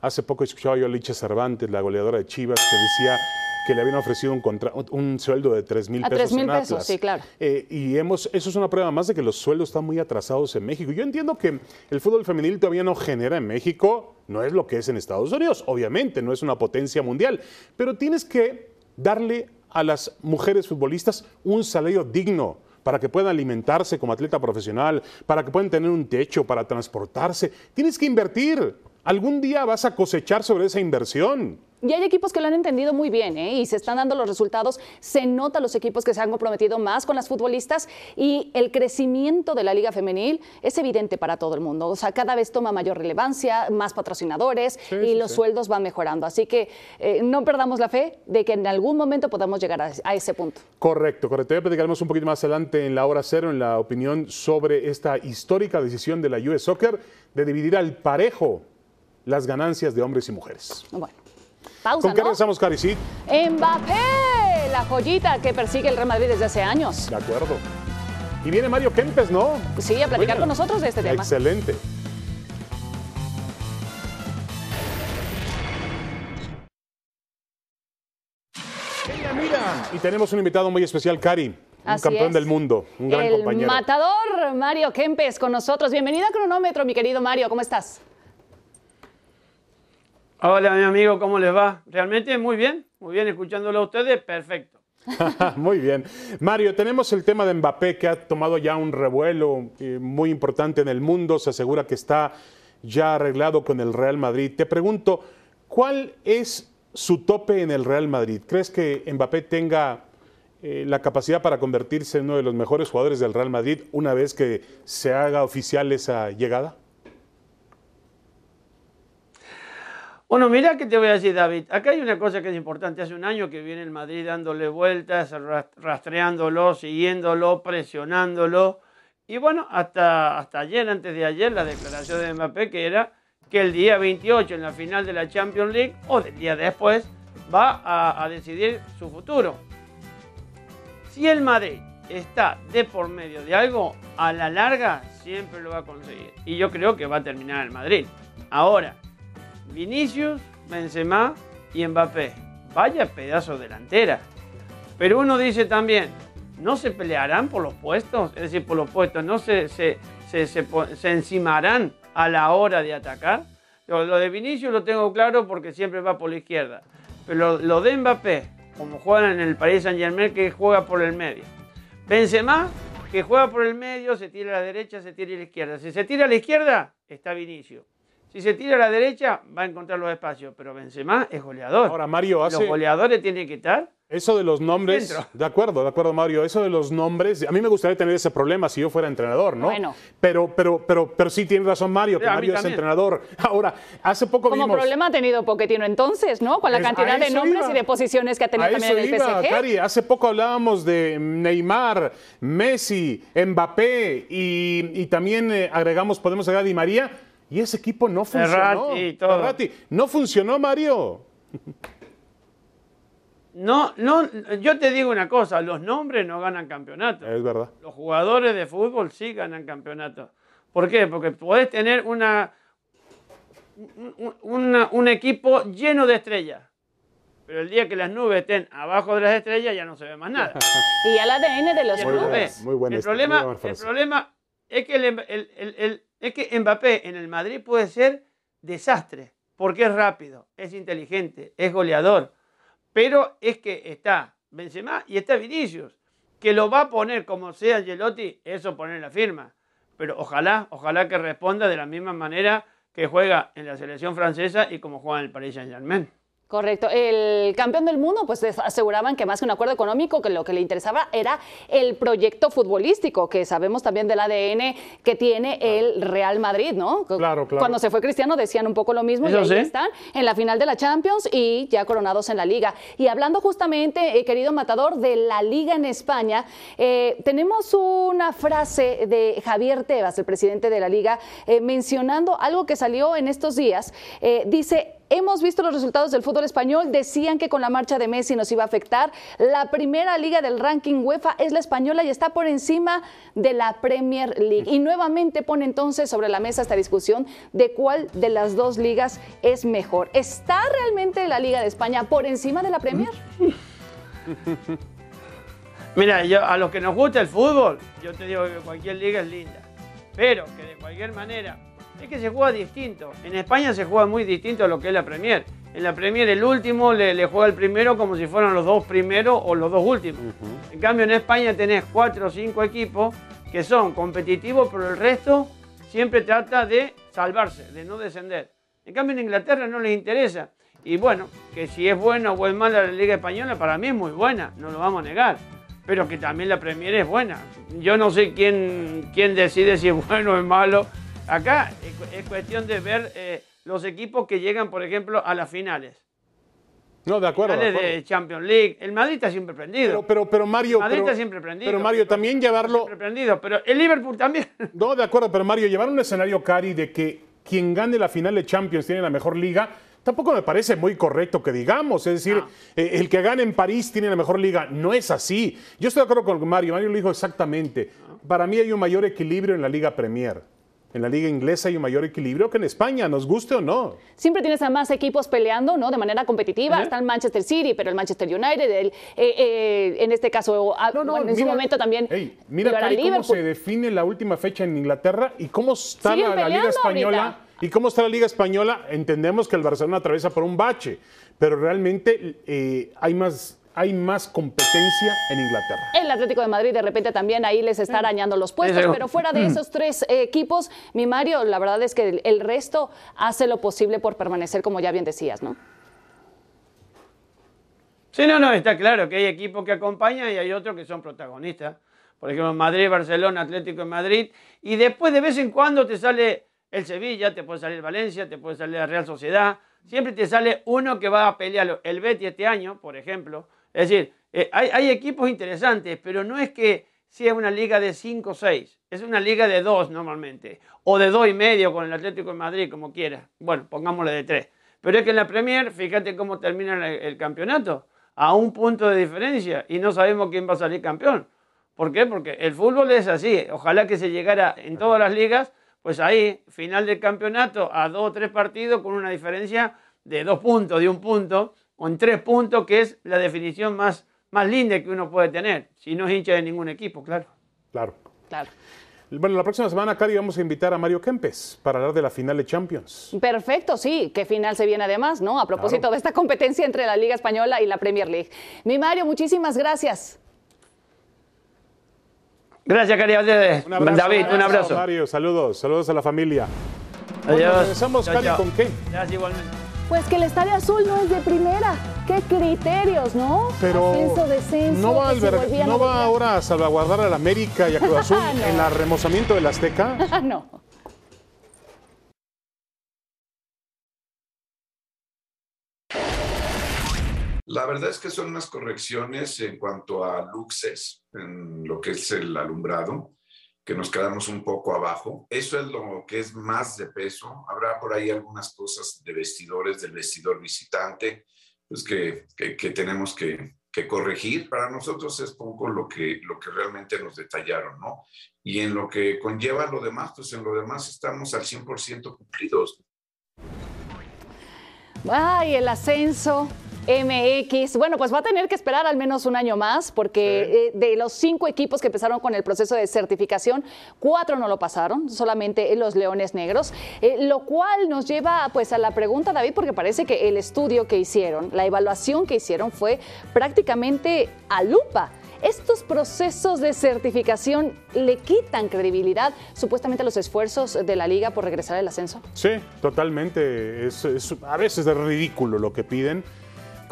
Hace poco escuchaba yo a Licha Cervantes, la goleadora de Chivas, que decía que le habían ofrecido un, un sueldo de 3 mil pesos. 3 mil pesos, sí, claro. Eh, y hemos, eso es una prueba más de que los sueldos están muy atrasados en México. Yo entiendo que el fútbol femenil todavía no genera en México, no es lo que es en Estados Unidos, obviamente, no es una potencia mundial, pero tienes que darle a las mujeres futbolistas un salario digno para que puedan alimentarse como atleta profesional, para que puedan tener un techo, para transportarse. Tienes que invertir. Algún día vas a cosechar sobre esa inversión. Y hay equipos que lo han entendido muy bien ¿eh? y se están dando los resultados. Se nota los equipos que se han comprometido más con las futbolistas y el crecimiento de la liga femenil es evidente para todo el mundo. O sea, cada vez toma mayor relevancia, más patrocinadores y los sueldos van mejorando. Así que eh, no perdamos la fe de que en algún momento podamos llegar a, ese punto. Correcto, correcto. Ya platicaremos un poquito más adelante en la hora cero en la opinión sobre esta histórica decisión de la US Soccer de dividir al parejo las ganancias de hombres y mujeres. Bueno. Pausa, ¿Con qué regresamos, Carisit? Mbappé, la joyita que persigue el Real Madrid desde hace años. De acuerdo. Y viene Mario Kempes, ¿no? Sí, a platicar con nosotros de este tema. Excelente. Y tenemos un invitado muy especial, Cari. Un campeón del mundo, un gran el compañero. matador Mario Kempes con nosotros. Bienvenido a Cronómetro, mi querido Mario. ¿Cómo estás? Hola, mi amigo, ¿cómo les va? Realmente muy bien, muy bien, escuchándolo a ustedes, perfecto. *laughs* muy bien. Mario, tenemos el tema de Mbappé que ha tomado ya un revuelo eh, muy importante en el mundo, se asegura que está ya arreglado con el Real Madrid. Te pregunto, ¿cuál es su tope en el Real Madrid? ¿Crees que Mbappé tenga eh, la capacidad para convertirse en uno de los mejores jugadores del Real Madrid una vez que se haga oficial esa llegada? Bueno, mira que te voy a decir, David. Acá hay una cosa que es importante. Hace un año que viene el Madrid dándole vueltas, rastreándolo, siguiéndolo, presionándolo. Y bueno, hasta, hasta ayer, antes de ayer, la declaración de Mbappé que era que el día 28 en la final de la Champions League o del día después va a, a decidir su futuro. Si el Madrid está de por medio de algo, a la larga siempre lo va a conseguir. Y yo creo que va a terminar el Madrid. Ahora, Vinicius, Benzema y Mbappé. Vaya pedazo delantera. Pero uno dice también, ¿no se pelearán por los puestos? Es decir, por los puestos, ¿no se, se, se, encimarán a la hora de atacar? Lo, de Vinicius lo tengo claro porque siempre va por la izquierda. Pero lo, de Mbappé, como juega en el Paris Saint Germain, que juega por el medio. Benzema, que juega por el medio, se tira a la derecha, se tira a la izquierda. Si se tira a la izquierda, está Vinicius. Si se tira a la derecha, va a encontrar los espacios, pero Benzema es goleador. Ahora, Mario, hace... Los goleadores tienen que estar eso de los nombres, de acuerdo, de acuerdo, Mario. Eso de los nombres, a mí me gustaría tener ese problema si yo fuera entrenador, ¿no? Bueno. Pero, pero, pero, pero sí tiene razón Mario, que Mario es entrenador. *laughs* Ahora, hace poco Como problema ha tenido Poquetino entonces, ¿no? Con la cantidad de nombres y de posiciones que ha tenido también en el iba, PSG. Cari, hace poco hablábamos de Neymar, Messi, Mbappé y, y también eh, agregamos, podemos agregar Di María y ese equipo no funcionó. no funcionó, Mario. No, no, yo te digo una cosa, los nombres no ganan campeonatos. Es verdad. Los jugadores de fútbol sí ganan campeonatos. ¿Por qué? Porque puedes tener una, un equipo lleno de estrellas. Pero el día que las nubes estén abajo de las estrellas ya no se ve más nada. *laughs* y el ADN de los clubes. Muy, muy el, problema, el problema es que el, es que Mbappé en el Madrid puede ser desastre, porque es rápido, es inteligente, es goleador, pero es que está Benzema y está Vinicius, que lo va a poner como sea Gelotti, eso poner la firma. Pero ojalá, ojalá que responda de la misma manera que juega en la selección francesa y como juega en el Paris Saint-Germain. Correcto. El campeón del mundo, pues aseguraban que más que un acuerdo económico, que lo que le interesaba era el proyecto futbolístico, que sabemos también del ADN que tiene el Real Madrid, ¿no? Claro, claro. Cuando se fue Cristiano decían un poco lo mismo y ahí están en la final de la Champions y ya coronados en la Liga. Y hablando justamente, eh, querido Matador, de la Liga en España, eh, tenemos una frase de Javier Tebas, el presidente de la Liga, eh, mencionando algo que salió en estos días. dice, Hemos visto los resultados del fútbol español. Decían que con la marcha de Messi nos iba a afectar. La primera liga del ranking UEFA es la española y está por encima de la Premier League. Y nuevamente pone entonces sobre la mesa esta discusión de cuál de las dos ligas es mejor. ¿Está realmente la Liga de España por encima de la Premier? *laughs* Mira, a los que nos gusta el fútbol, yo te digo que cualquier liga es linda. Pero que de cualquier manera es que se juega distinto. En España se juega muy distinto a lo que es la Premier. En la Premier el último le, juega el primero como si fueran los dos primeros o los dos últimos. En cambio en España tenés cuatro o cinco equipos que son competitivos, pero el resto siempre trata de salvarse, de no descender. En cambio en Inglaterra no les interesa. Y bueno, que si es buena o es mala la Liga Española, para mí es muy buena, no lo vamos a negar. Pero que también la Premier es buena. Yo no sé quién, quién decide si es bueno o es malo Acá es cuestión de ver eh, los equipos que llegan, por ejemplo, a las finales. No, de acuerdo. Finales de, Champions League. El Madrid está siempre prendido. Pero, pero, pero Mario. El Madrid está siempre prendido. Pero Mario, también llevarlo. Siempre prendido, pero el Liverpool también. *laughs* No, de acuerdo, pero Mario, llevar un escenario, Cari, de que quien gane la final de Champions tiene la mejor liga, tampoco me parece muy correcto que digamos. Es decir, eh, el que gane en París tiene la mejor liga. No es así. Yo estoy de acuerdo con Mario. Mario lo dijo exactamente. Para mí hay un mayor equilibrio en la Liga Premier en la liga inglesa hay un mayor equilibrio que en España, nos guste o no. Siempre tienes a más equipos peleando, ¿no? De manera competitiva. Está el Manchester City, pero el Manchester United, el, eh, eh, en este caso, ah, en su momento también. mira cómo se define la última fecha en Inglaterra y cómo está la, Liga Española. Y cómo está la Liga Española, entendemos que el Barcelona atraviesa por un bache, pero realmente eh, hay más hay más competencia en Inglaterra. El Atlético de Madrid de repente también ahí les está arañando los puestos, pero fuera de esos tres equipos, mi Mario, la verdad es que el resto hace lo posible por permanecer, como ya bien decías, ¿no? Sí, no, no, está claro que hay equipos que acompañan y hay otros que son protagonistas. Por ejemplo, Madrid, Barcelona, Atlético de Madrid. Y después de vez en cuando te sale el Sevilla, te puede salir Valencia, te puede salir la Real Sociedad. Siempre te sale uno que va a pelear el Betis este año, por ejemplo. Es decir, eh, hay, equipos interesantes, pero no es que sea una liga de 5 o 6, es una liga de 2 normalmente, o de 2 y medio con el Atlético de Madrid, como quiera. Bueno, pongámosle de 3. Pero es que en la Premier, fíjate cómo termina el, campeonato, a un punto de diferencia, y no sabemos quién va a salir campeón. ¿Por qué? Porque el fútbol es así. Ojalá que se llegara en todas las ligas, pues ahí, final del campeonato, a dos o tres partidos con una diferencia de dos puntos, de un punto, o en tres puntos, que es la definición más, más linda que uno puede tener, si no es hincha de ningún equipo, claro. Claro. Claro. Bueno, la próxima semana, Cari, vamos a invitar a Mario Kempes para hablar de la final de Champions. Perfecto, sí. ¿Qué final se viene además, no? A propósito de esta competencia entre la Liga Española y la Premier League. Mi Mario, muchísimas gracias. Gracias, Cari. David, un abrazo. Mario, saludos. Saludos a la familia. Adiós. regresamos, Cari, ¿con qué? Gracias, igualmente. Pues que el Estadio Azul no es de primera. ¿Qué criterios, no? Pero no va, ¿no va ahora a salvaguardar al América y a Cruz Azul *laughs* en el remozamiento del Azteca. *laughs* no. La verdad es que son unas correcciones en cuanto a luxes, en lo que es el alumbrado que nos quedamos un poco abajo. Eso es lo que es más de peso. Habrá por ahí algunas cosas de vestidores, del vestidor visitante, pues que, que, tenemos que, que, corregir. Para nosotros es poco lo que, lo que realmente nos detallaron, ¿no? Y en lo que conlleva lo demás, pues en lo demás estamos al 100% cumplidos. Ay, el ascenso, MX. Bueno, pues va a tener que esperar al menos un año más porque eh, de los cinco equipos que empezaron con el proceso de certificación, cuatro no lo pasaron, solamente los Leones Negros, eh, lo cual nos lleva pues a la pregunta, David, porque parece que el estudio que hicieron, la evaluación que hicieron fue prácticamente a lupa estos procesos de certificación le quitan credibilidad supuestamente a los esfuerzos de la liga por regresar al ascenso. Sí, totalmente. Es, es a veces es ridículo lo que piden.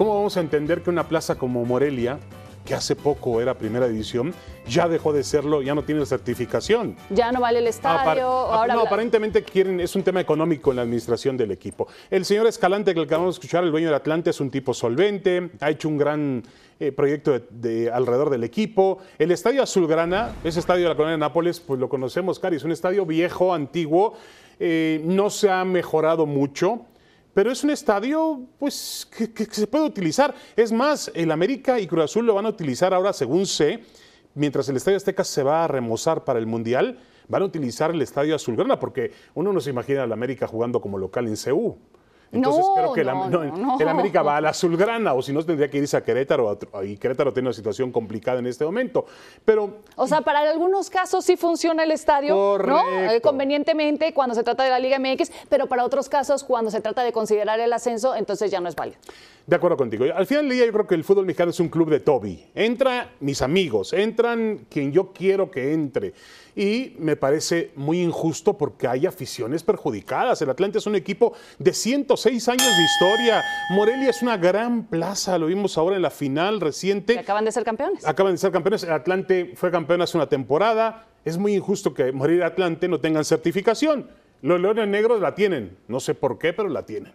¿Cómo vamos a entender que una plaza como Morelia, que hace poco era primera división, ya dejó de serlo, ya no tiene certificación? Ya no vale el estadio. Apar- ahora no, aparentemente quieren, es un tema económico en la administración del equipo. El señor Escalante, que acabamos de escuchar, el dueño del Atlante, es un tipo solvente, ha hecho un gran eh, proyecto de, de- alrededor del equipo. El estadio Azulgrana, ese estadio de la colonia de Nápoles, pues lo conocemos, Cari, es un estadio viejo, antiguo, eh, no se ha mejorado mucho. Pero es un estadio pues, que, se puede utilizar. Es más, el América y Cruz Azul lo van a utilizar ahora, según sé, mientras el Estadio Azteca se va a remozar para el Mundial, van a utilizar el Estadio Azulgrana, porque uno no se imagina al América jugando como local en CU. Entonces No, creo que no, el América va a la Azulgrana, o si no tendría que irse a Querétaro, y Querétaro tiene una situación complicada en este momento. Pero O sea, para algunos casos sí funciona el estadio. Eh, convenientemente cuando se trata de la Liga MX, pero para otros casos, cuando se trata de considerar el ascenso, entonces ya no es válido. De acuerdo contigo. Al final del día yo creo que el fútbol mexicano es un club de Toby. Entra mis amigos, entran quien yo quiero que entre. Y me parece muy injusto porque hay aficiones perjudicadas. El Atlante es un equipo de 106 años de historia. Morelia es una gran plaza, lo vimos ahora en la final reciente. acaban de ser campeones. Acaban de ser campeones. El Atlante fue campeón hace una temporada. Es muy injusto que Morelia y Atlante no tengan certificación. Los Leones Negros la tienen. No sé por qué, pero la tienen.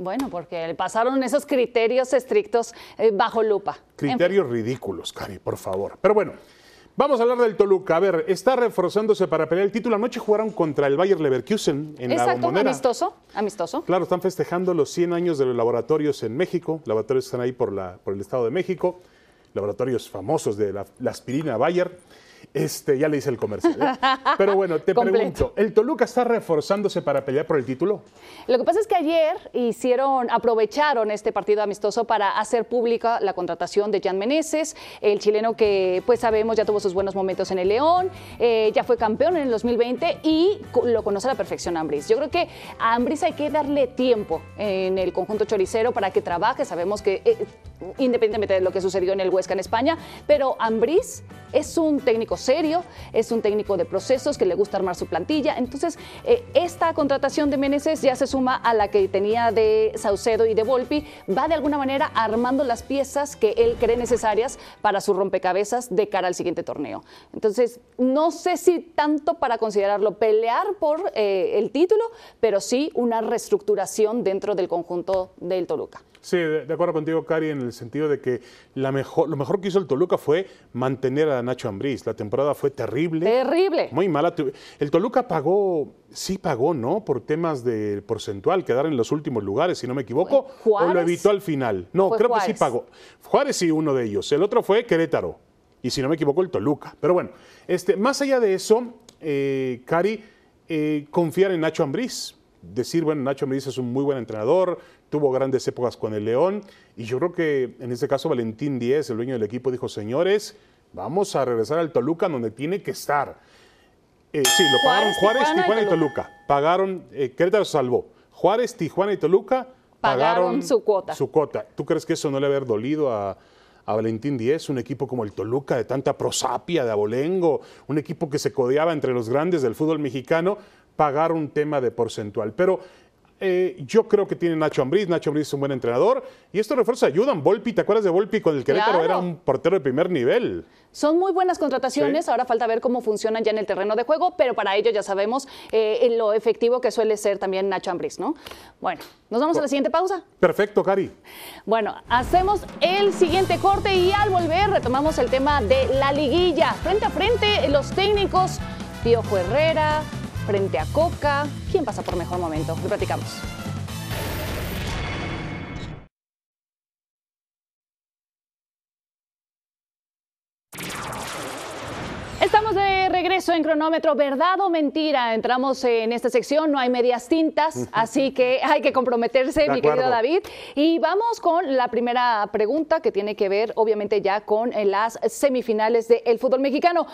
Bueno, porque pasaron esos criterios estrictos eh, bajo lupa. En. Criterios ridículos, Cari, por favor. Pero bueno, vamos a hablar del Toluca. A ver, está reforzándose para pelear el título. Anoche jugaron contra el Bayer Leverkusen en la Exacto, bombonera. amistoso, amistoso. Claro, están festejando los 100 años de los laboratorios en México. Laboratorios que están ahí por, la, por el Estado de México. Laboratorios famosos de la, la aspirina Bayer. Este, ya le hice el comercial. ¿eh? Pero bueno, te *laughs* pregunto, ¿el Toluca está reforzándose para pelear por el título? Lo que pasa es que ayer hicieron, aprovecharon este partido amistoso para hacer pública la contratación de Jan Meneses, el chileno que pues sabemos ya tuvo sus buenos momentos en el León, eh, ya fue campeón en el 2020 y lo conoce a la perfección a Ambriz. Yo creo que a Ambriz hay que darle tiempo en el conjunto choricero para que trabaje. Sabemos que eh, independientemente de lo que sucedió en el Huesca en España, pero Ambriz es un técnico serio, es un técnico de procesos que le gusta armar su plantilla. Entonces, eh, esta contratación de Meneses ya se suma a la que tenía de Saucedo y de Volpi, va de alguna manera armando las piezas que él cree necesarias para su rompecabezas de cara al siguiente torneo. Entonces, no sé si tanto para considerarlo pelear por eh, el título, pero sí una reestructuración dentro del conjunto del Toluca. Sí, de, acuerdo contigo, Cari, en el sentido de que la mejor, lo mejor que hizo el Toluca fue mantener a Nacho Ambriz. La temporada fue terrible. Terrible. Muy mala. El Toluca pagó, sí pagó, ¿no? Por temas de porcentual, quedar en los últimos lugares, si no me equivoco. ¿Juárez? O lo evitó al final. No, creo que sí pagó. Juárez sí, uno de ellos. El otro fue Querétaro. Y si no me equivoco, el Toluca. Pero bueno, este, más allá de eso, eh, Cari, eh, confiar en Nacho Ambriz. Decir, bueno, Nacho Ambriz es un muy buen entrenador, tuvo grandes épocas con el León. Y yo creo que en este caso Valentín Díez, el dueño del equipo, dijo, señores, vamos a regresar al Toluca donde tiene que estar. Eh, sí, lo pagaron Juárez, Tijuana y Tijuana y Toluca. Toluca. Pagaron, eh, Querétaro salvó. Juárez, Tijuana y Toluca Pagaron su cuota. Su cuota. ¿Tú crees que eso no le haber dolido a, a Valentín Díez? Un equipo como el Toluca, de tanta prosapia, de abolengo, un equipo que se codeaba entre los grandes del fútbol mexicano, pagar un tema de porcentual. Pero eh, yo creo que tiene Nacho Ambriz. Nacho Ambriz es un buen entrenador. Y estos refuerzos ayudan. Volpi, ¿te acuerdas de Volpi con el Querétaro? Claro. Era un portero de primer nivel. Son muy buenas contrataciones, Sí. ahora falta ver cómo funcionan ya en el terreno de juego, pero para ello ya sabemos eh, lo efectivo que suele ser también Nacho Ambriz, ¿no? Bueno, nos vamos a la siguiente pausa. Perfecto, Cari. Bueno, hacemos el siguiente corte y al volver retomamos el tema de la liguilla. Frente a frente, los técnicos, Piojo Herrera, frente a Coca. ¿Quién pasa por mejor momento? Lo platicamos. Estamos de regreso en cronómetro, ¿verdad o mentira? Entramos en esta sección, no hay medias tintas, *laughs* así que hay que comprometerse, De mi querido. David. Y vamos con la primera pregunta que tiene que ver, obviamente, ya con eh, las semifinales del fútbol mexicano.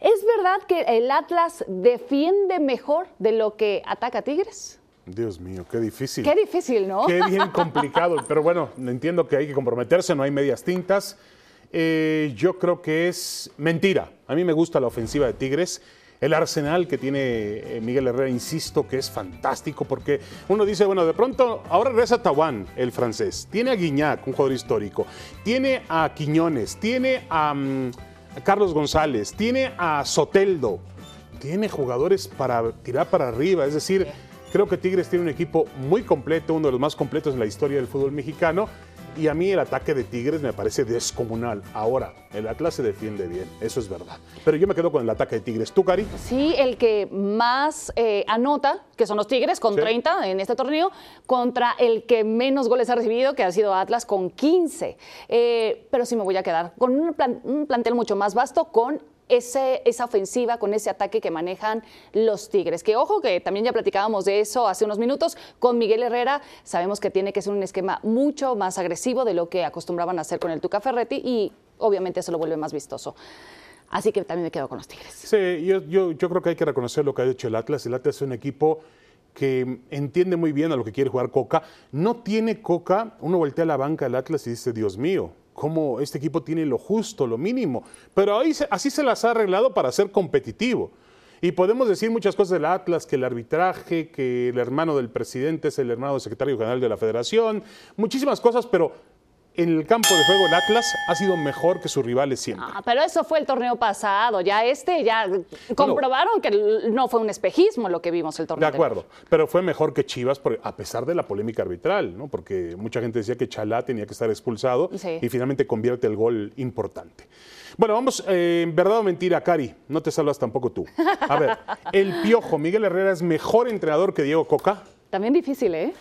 ¿Es verdad que el Atlas defiende mejor de lo que ataca Tigres? Dios mío, qué difícil. Qué difícil, ¿no? Qué bien *laughs* complicado, pero bueno, entiendo que hay que comprometerse, no hay medias tintas. Eh, yo creo que es mentira. A mí me gusta la ofensiva de Tigres. El arsenal que tiene eh, Miguel Herrera, insisto, que es fantástico porque uno dice, bueno, de pronto, ahora regresa Tawan, el francés. Tiene a Guiñac, un jugador histórico. Tiene a Quiñones. Tiene a, mm, a Carlos González. Tiene a Soteldo. Tiene jugadores para tirar para arriba. Es decir, creo que Tigres tiene un equipo muy completo, uno de los más completos en la historia del fútbol mexicano. Y a mí el ataque de Tigres me parece descomunal. Ahora, el Atlas se defiende bien, eso es verdad. Pero yo me quedo con el ataque de Tigres. ¿Tú, Cari? Sí, el que más eh, anota, que son los Tigres, con Sí. 30 en este torneo, contra el que menos goles ha recibido, que ha sido Atlas, con 15. Eh, pero sí me voy a quedar con un, plan- un plantel mucho más vasto, con ese, esa ofensiva, con ese ataque que manejan los Tigres. Que ojo, que también ya platicábamos de eso hace unos minutos con Miguel Herrera. Sabemos que tiene que ser un esquema mucho más agresivo de lo que acostumbraban a hacer con el Tuca Ferretti y obviamente eso lo vuelve más vistoso. Así que también me quedo con los Tigres. Sí, yo, yo, yo creo que hay que reconocer lo que ha hecho el Atlas. El Atlas es un equipo que entiende muy bien a lo que quiere jugar Coca. No tiene Coca, uno voltea a la banca del Atlas y dice, Dios mío, cómo este equipo tiene lo justo, lo mínimo. Pero ahí así se las ha arreglado para ser competitivo. Y podemos decir muchas cosas del Atlas, que el arbitraje, que el hermano del presidente es el hermano del secretario general de la federación, muchísimas cosas, pero en el campo de juego el Atlas ha sido mejor que sus rivales siempre. Ah, pero eso fue el torneo pasado. Ya este, ya comprobaron que no fue un espejismo lo que vimos el De torneo. acuerdo, pero fue mejor que Chivas por- a pesar de la polémica arbitral, ¿no? Porque mucha gente decía que Chalá tenía que estar expulsado Sí. y finalmente convierte el gol importante. Bueno, vamos, eh, en verdad o mentira, Cari, no te salvas tampoco tú. A ver, *laughs* el Piojo, Miguel Herrera es mejor entrenador que Diego Coca. También difícil, ¿eh?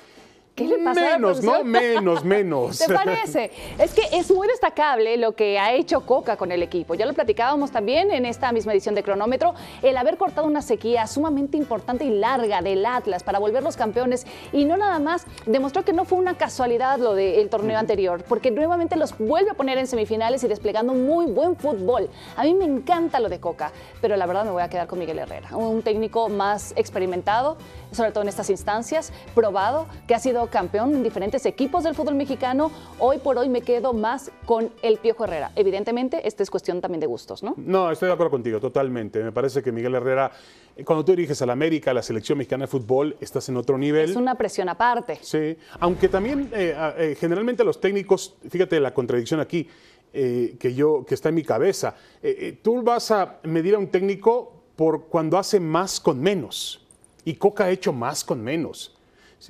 ¿Qué le pasa a la Menos, ¿no? Menos, menos. *laughs* ¿Te parece? Es que es muy destacable lo que ha hecho Coca con el equipo. Ya lo platicábamos también en esta misma edición de Cronómetro, el haber cortado una sequía sumamente importante y larga del Atlas para volverlos campeones y no nada más demostró que no fue una casualidad lo del torneo anterior, porque nuevamente los vuelve a poner en semifinales y desplegando muy buen fútbol. A mí me encanta lo de Coca, pero la verdad me voy a quedar con Miguel Herrera, un técnico más experimentado, sobre todo en estas instancias, probado, que ha sido campeón en diferentes equipos del fútbol mexicano. Hoy por hoy me quedo más con el Piojo Herrera. Evidentemente, esta es cuestión también de gustos, ¿no? No, estoy de acuerdo contigo, totalmente. Me parece que Miguel Herrera, eh, cuando tú diriges a la América, a la selección mexicana de fútbol, estás en otro nivel. Es una presión aparte. Sí, aunque también eh, eh, generalmente los técnicos, fíjate la contradicción aquí eh, que yo que está en mi cabeza. Tú vas a medir a un técnico por cuando hace más con menos y Coca ha hecho más con menos.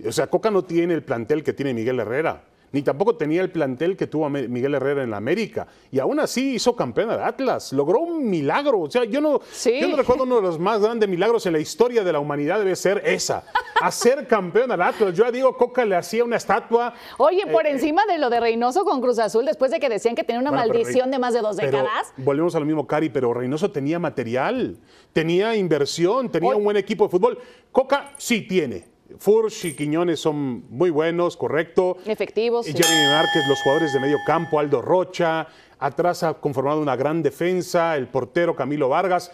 O sea, Coca no tiene el plantel que tiene Miguel Herrera. Ni tampoco tenía el plantel que tuvo Miguel Herrera en la América. Y aún así hizo campeón al Atlas. Logró un milagro. O sea, yo no, Sí. yo no recuerdo uno de los más grandes milagros en la historia de la humanidad. Debe ser esa. Hacer campeón al Atlas. Yo a Diego Coca le hacía una estatua. Oye, por Eh, encima de lo de Reynoso con Cruz Azul, después de que decían que tenía una Bueno, maldición de más de dos pero décadas. Volvemos a lo mismo, Cari, pero Reynoso tenía material, tenía inversión, tenía Hoy- un buen equipo de fútbol. Coca sí tiene. Furch y Quiñones son muy buenos, correcto. Efectivos, Eh, sí. Jeremy Márquez, los jugadores de medio campo, Aldo Rocha. Atrás ha conformado una gran defensa, el portero Camilo Vargas.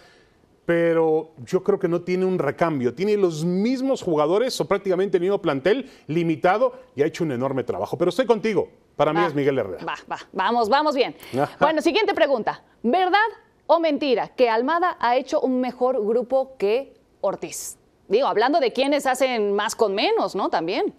Pero yo creo que no tiene un recambio. Tiene los mismos jugadores o prácticamente el mismo plantel, limitado, y ha hecho un enorme trabajo. Pero estoy contigo. Para mí es Miguel Herrera. Va, va, vamos, vamos bien. Ajá. Bueno, siguiente pregunta. ¿Verdad o mentira que Almada ha hecho un mejor grupo que Ortiz? Digo, hablando de quienes hacen más con menos, ¿no? También.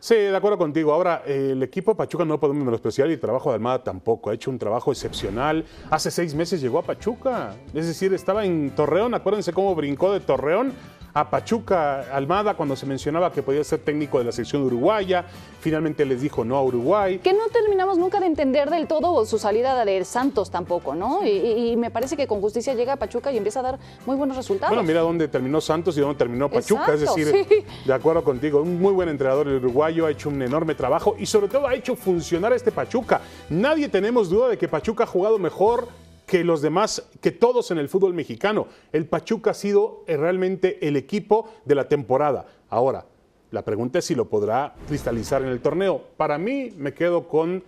Sí, de acuerdo contigo. Ahora, el equipo Pachuca no podemos menospreciar y el trabajo de Almada tampoco. Ha hecho un trabajo excepcional. Hace seis meses llegó a Pachuca. Es decir, estaba en Torreón. Acuérdense cómo brincó de Torreón a Pachuca Almada cuando se mencionaba que podía ser técnico de la selección uruguaya. Finalmente les dijo no a Uruguay. Que no terminamos nunca de entender del todo su salida de Santos tampoco, ¿no? Y, me parece que con justicia llega a Pachuca y empieza a dar muy buenos resultados. Bueno, mira dónde terminó Santos y dónde terminó Pachuca. es decir, sí. de acuerdo contigo, un muy buen entrenador el uruguayo, ha hecho un enorme trabajo y sobre todo ha hecho funcionar a este Pachuca. Nadie tenemos duda de que Pachuca ha jugado mejor que los demás, que todos en el fútbol mexicano. El Pachuca ha sido eh, realmente el equipo de la temporada. Ahora, la pregunta es si lo podrá cristalizar en el torneo. Para mí, me quedo con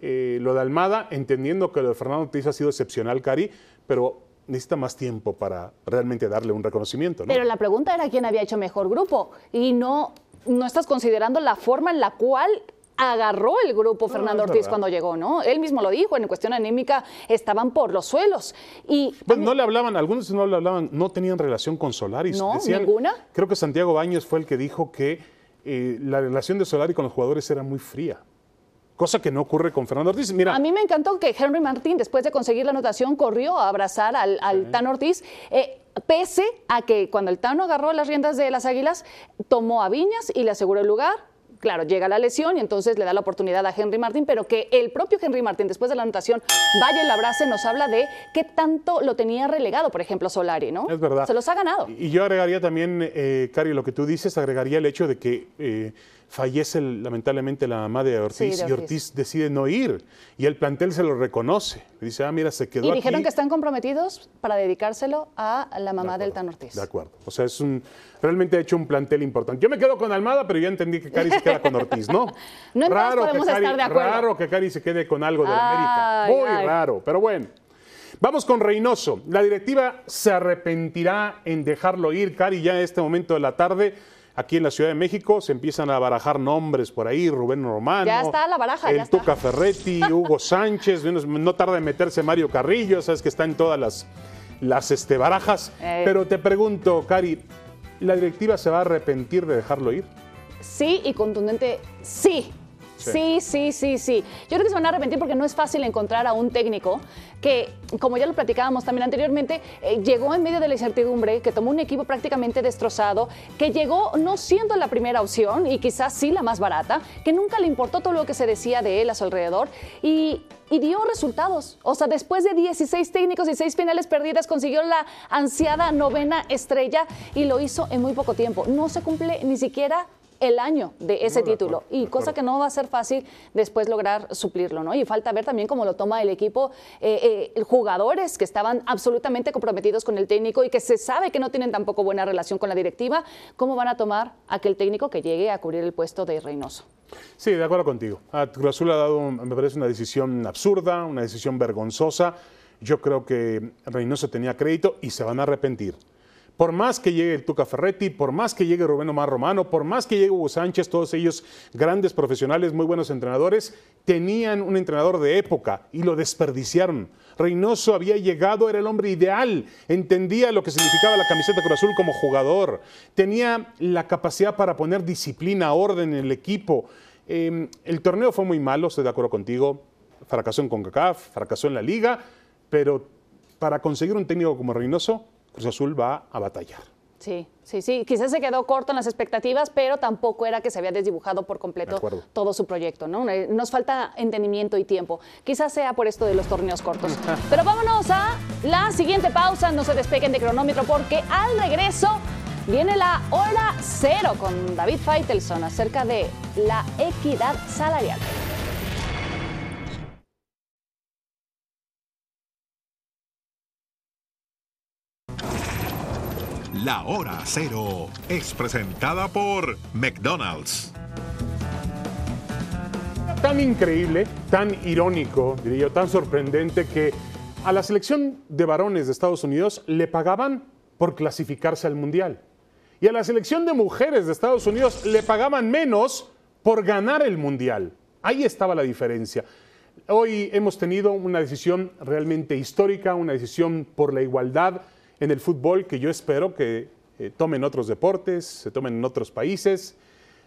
eh, lo de Almada, entendiendo que lo de Fernando Ortiz ha sido excepcional, Cari, pero necesita más tiempo para realmente darle un reconocimiento, ¿no? Pero la pregunta era quién había hecho mejor grupo y no, no estás considerando la forma en la cual agarró el grupo Fernando Ortiz verdad. cuando llegó, ¿no? Él mismo lo dijo, en cuestión anímica estaban por los suelos. Y Pues no le hablaban, algunos no le hablaban, no tenían relación con Solari. No, ninguna. Creo que Santiago Baños fue el que dijo que eh, la relación de Solari con los jugadores era muy fría. Cosa que no ocurre con Fernando Ortiz. Mira, A mí me encantó que Henry Martín, después de conseguir la anotación, corrió a abrazar al, al Tano Ortiz, eh, pese a que cuando el Tano agarró las riendas de las Águilas, tomó a Viñas y le aseguró el lugar. Claro, llega la lesión y entonces le da la oportunidad a Henry Martín, pero que el propio Henry Martín, después de la anotación, vaya y la abrace, nos habla de qué tanto lo tenía relegado, por ejemplo, Solari, ¿no? Es verdad. Se los ha ganado. Y yo agregaría también, eh, Cari, lo que tú dices, agregaría el hecho de que eh, fallece lamentablemente la mamá de Ortiz, Sí, de y Ortiz. Decide no ir. Y el plantel se lo reconoce. Dice, ah, mira, se quedó Y aquí. dijeron que están comprometidos para dedicárselo a la mamá del Tano Ortiz. De acuerdo. O sea, es un, realmente ha hecho un plantel importante. Yo me quedo con Almada, pero ya entendí que Cari se queda con Ortiz, ¿no? *laughs* No todas podemos que Cari, estar de acuerdo. Raro que Cari se quede con algo de América. Muy ay. raro, pero bueno. Vamos con Reynoso. La directiva se arrepentirá en dejarlo ir. Cari, ya en este momento de la tarde, aquí en la Ciudad de México, se empiezan a barajar nombres por ahí. Rubén Romano. Ya está la baraja, El ya está. Tuca Ferretti, Hugo *laughs* Sánchez. No- No tarda en meterse Mario Carrillo. Sabes que está en todas las, las este, barajas. Eh. Pero te pregunto, Cari, ¿la directiva se va a arrepentir de dejarlo ir? Sí y contundente, sí. Sí, sí, sí, sí. Yo creo que se van a arrepentir porque no es fácil encontrar a un técnico que, como ya lo platicábamos también anteriormente, eh, llegó en medio de la incertidumbre, que tomó un equipo prácticamente destrozado, que llegó no siendo la primera opción y quizás sí la más barata, que nunca le importó todo lo que se decía de él a su alrededor y, y dio resultados. O sea, después de 16 técnicos y 6 finales perdidas, consiguió la ansiada novena estrella y lo hizo en muy poco tiempo. No se cumple ni siquiera el año de ese No, título acuerdo, y cosa que no va a ser fácil después lograr suplirlo, ¿no? Y falta ver también cómo lo toma el equipo, eh, eh, jugadores que estaban absolutamente comprometidos con el técnico y que se sabe que no tienen tampoco buena relación con la directiva, cómo van a tomar aquel técnico que llegue a cubrir el puesto de Reynoso. Sí, de acuerdo contigo. Ah, Cruz Azul ha dado, me parece, una decisión absurda, una decisión vergonzosa. Yo creo que Reynoso tenía crédito y se van a arrepentir. Por más que llegue el Tuca Ferretti, por más que llegue Rubén Omar Romano, por más que llegue Hugo Sánchez, todos ellos grandes profesionales, muy buenos entrenadores, tenían un entrenador de época y lo desperdiciaron. Reynoso había llegado, era el hombre ideal, entendía lo que significaba la camiseta Cruz Azul como jugador, tenía la capacidad para poner disciplina, orden en el equipo. Eh, el torneo fue muy malo, estoy de acuerdo contigo, fracasó en CONCACAF, fracasó en la liga, pero para conseguir un técnico como Reynoso, Cruz Azul va a batallar. Sí, sí, sí. Quizás se quedó corto en las expectativas, pero tampoco era que se había desdibujado por completo todo su proyecto, ¿no? Eh, Nos falta entendimiento y tiempo. Quizás sea por esto de los torneos cortos. *laughs* Pero vámonos a la siguiente pausa. No se despeguen de cronómetro porque al regreso viene la hora cero con David Feitelson acerca de la equidad salarial. La hora cero es presentada por McDonald's. Tan increíble, tan irónico, diría yo, tan sorprendente que a la selección de varones de Estados Unidos le pagaban por clasificarse al Mundial. Y a la selección de mujeres de Estados Unidos le pagaban menos por ganar el Mundial. Ahí estaba la diferencia. Hoy hemos tenido una decisión realmente histórica, una decisión por la igualdad en el fútbol que yo espero que eh, tomen otros deportes, se tomen en otros países,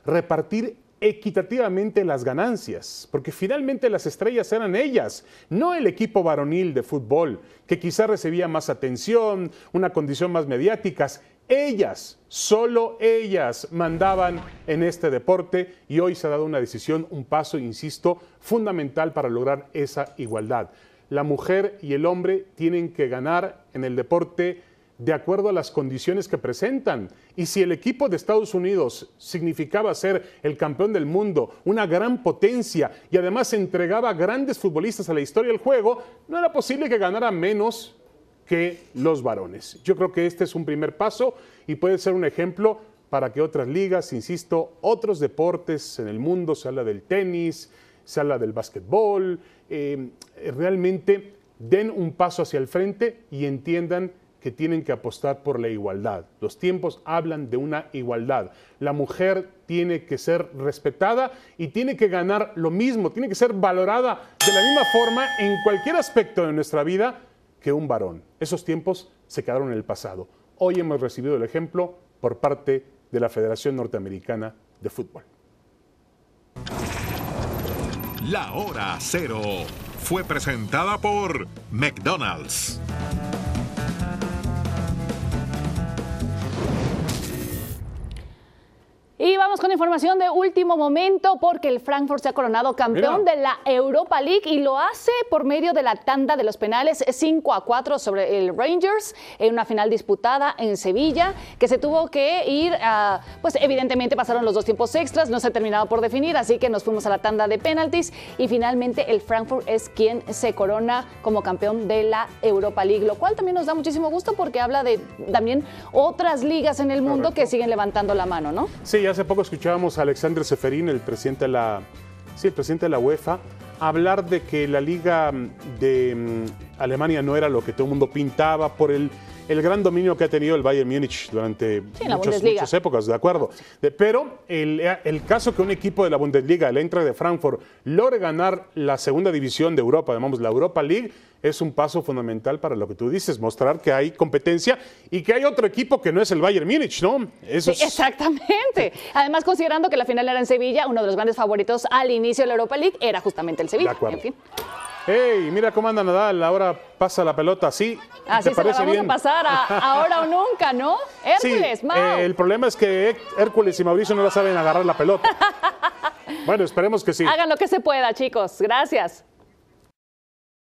repartir equitativamente las ganancias, porque finalmente las estrellas eran ellas, no el equipo varonil de fútbol, que quizá recibía más atención, una condición más mediáticas. Ellas, solo ellas mandaban en este deporte y hoy se ha dado una decisión, un paso, insisto, fundamental para lograr esa igualdad. La mujer y el hombre tienen que ganar en el deporte de acuerdo a las condiciones que presentan. Y si el equipo de Estados Unidos significaba ser el campeón del mundo, una gran potencia y además entregaba grandes futbolistas a la historia del juego, no era posible que ganara menos que los varones. Yo creo que este es un primer paso y puede ser un ejemplo para que otras ligas, insisto, otros deportes en el mundo, se habla del tenis, se habla del básquetbol, eh, realmente den un paso hacia el frente y entiendan que tienen que apostar por la igualdad. Los tiempos hablan de una igualdad. La mujer tiene que ser respetada y tiene que ganar lo mismo, tiene que ser valorada de la misma forma en cualquier aspecto de nuestra vida que un varón. Esos tiempos se quedaron en el pasado. Hoy hemos recibido el ejemplo por parte de la Federación Norteamericana de Fútbol. La hora cero fue presentada por McDonald's. Con información de último momento porque el Frankfurt se ha coronado campeón Mira. de la Europa League y lo hace por medio de la tanda de los penales 5 a 4 sobre el Rangers en una final disputada en Sevilla que se tuvo que ir a, pues evidentemente pasaron los dos tiempos extras, no se ha terminado por definir, así que nos fuimos a la tanda de penaltis y finalmente el Frankfurt es quien se corona como campeón de la Europa League, lo cual también nos da muchísimo gusto porque habla de también otras ligas en el mundo que siguen levantando la mano, ¿no? Sí, hace poco escuchábamos a Alexander Seferín, el presidente de la, sí, el presidente de la UEFA, hablar de que la liga mm, de mm, Alemania no era lo que todo el mundo pintaba por el, el gran dominio que ha tenido el Bayern Múnich durante muchas, épocas, de acuerdo. De- pero el, el caso que un equipo de la Bundesliga, el Eintracht de Frankfurt, logre ganar la segunda división de Europa, llamamos la Europa League, es un paso fundamental para lo que tú dices, mostrar que hay competencia y que hay otro equipo que no es el Bayern Múnich, ¿no? Eso Sí, es- exactamente. *laughs* Además, considerando que la final era en Sevilla, uno de los grandes favoritos al inicio de la Europa League era justamente el Sevilla. De acuerdo. En fin. ¡Ey! Mira cómo anda Nadal, ahora pasa la pelota así. Así ¿Te se la parece vamos bien? a pasar a ahora o nunca, ¿no? *laughs* Sí, Hércules, Mau. eh, el problema es que Hércules y Mauricio no la saben agarrar la pelota. *laughs* bueno, esperemos que sí. Hagan lo que se pueda, chicos. Gracias.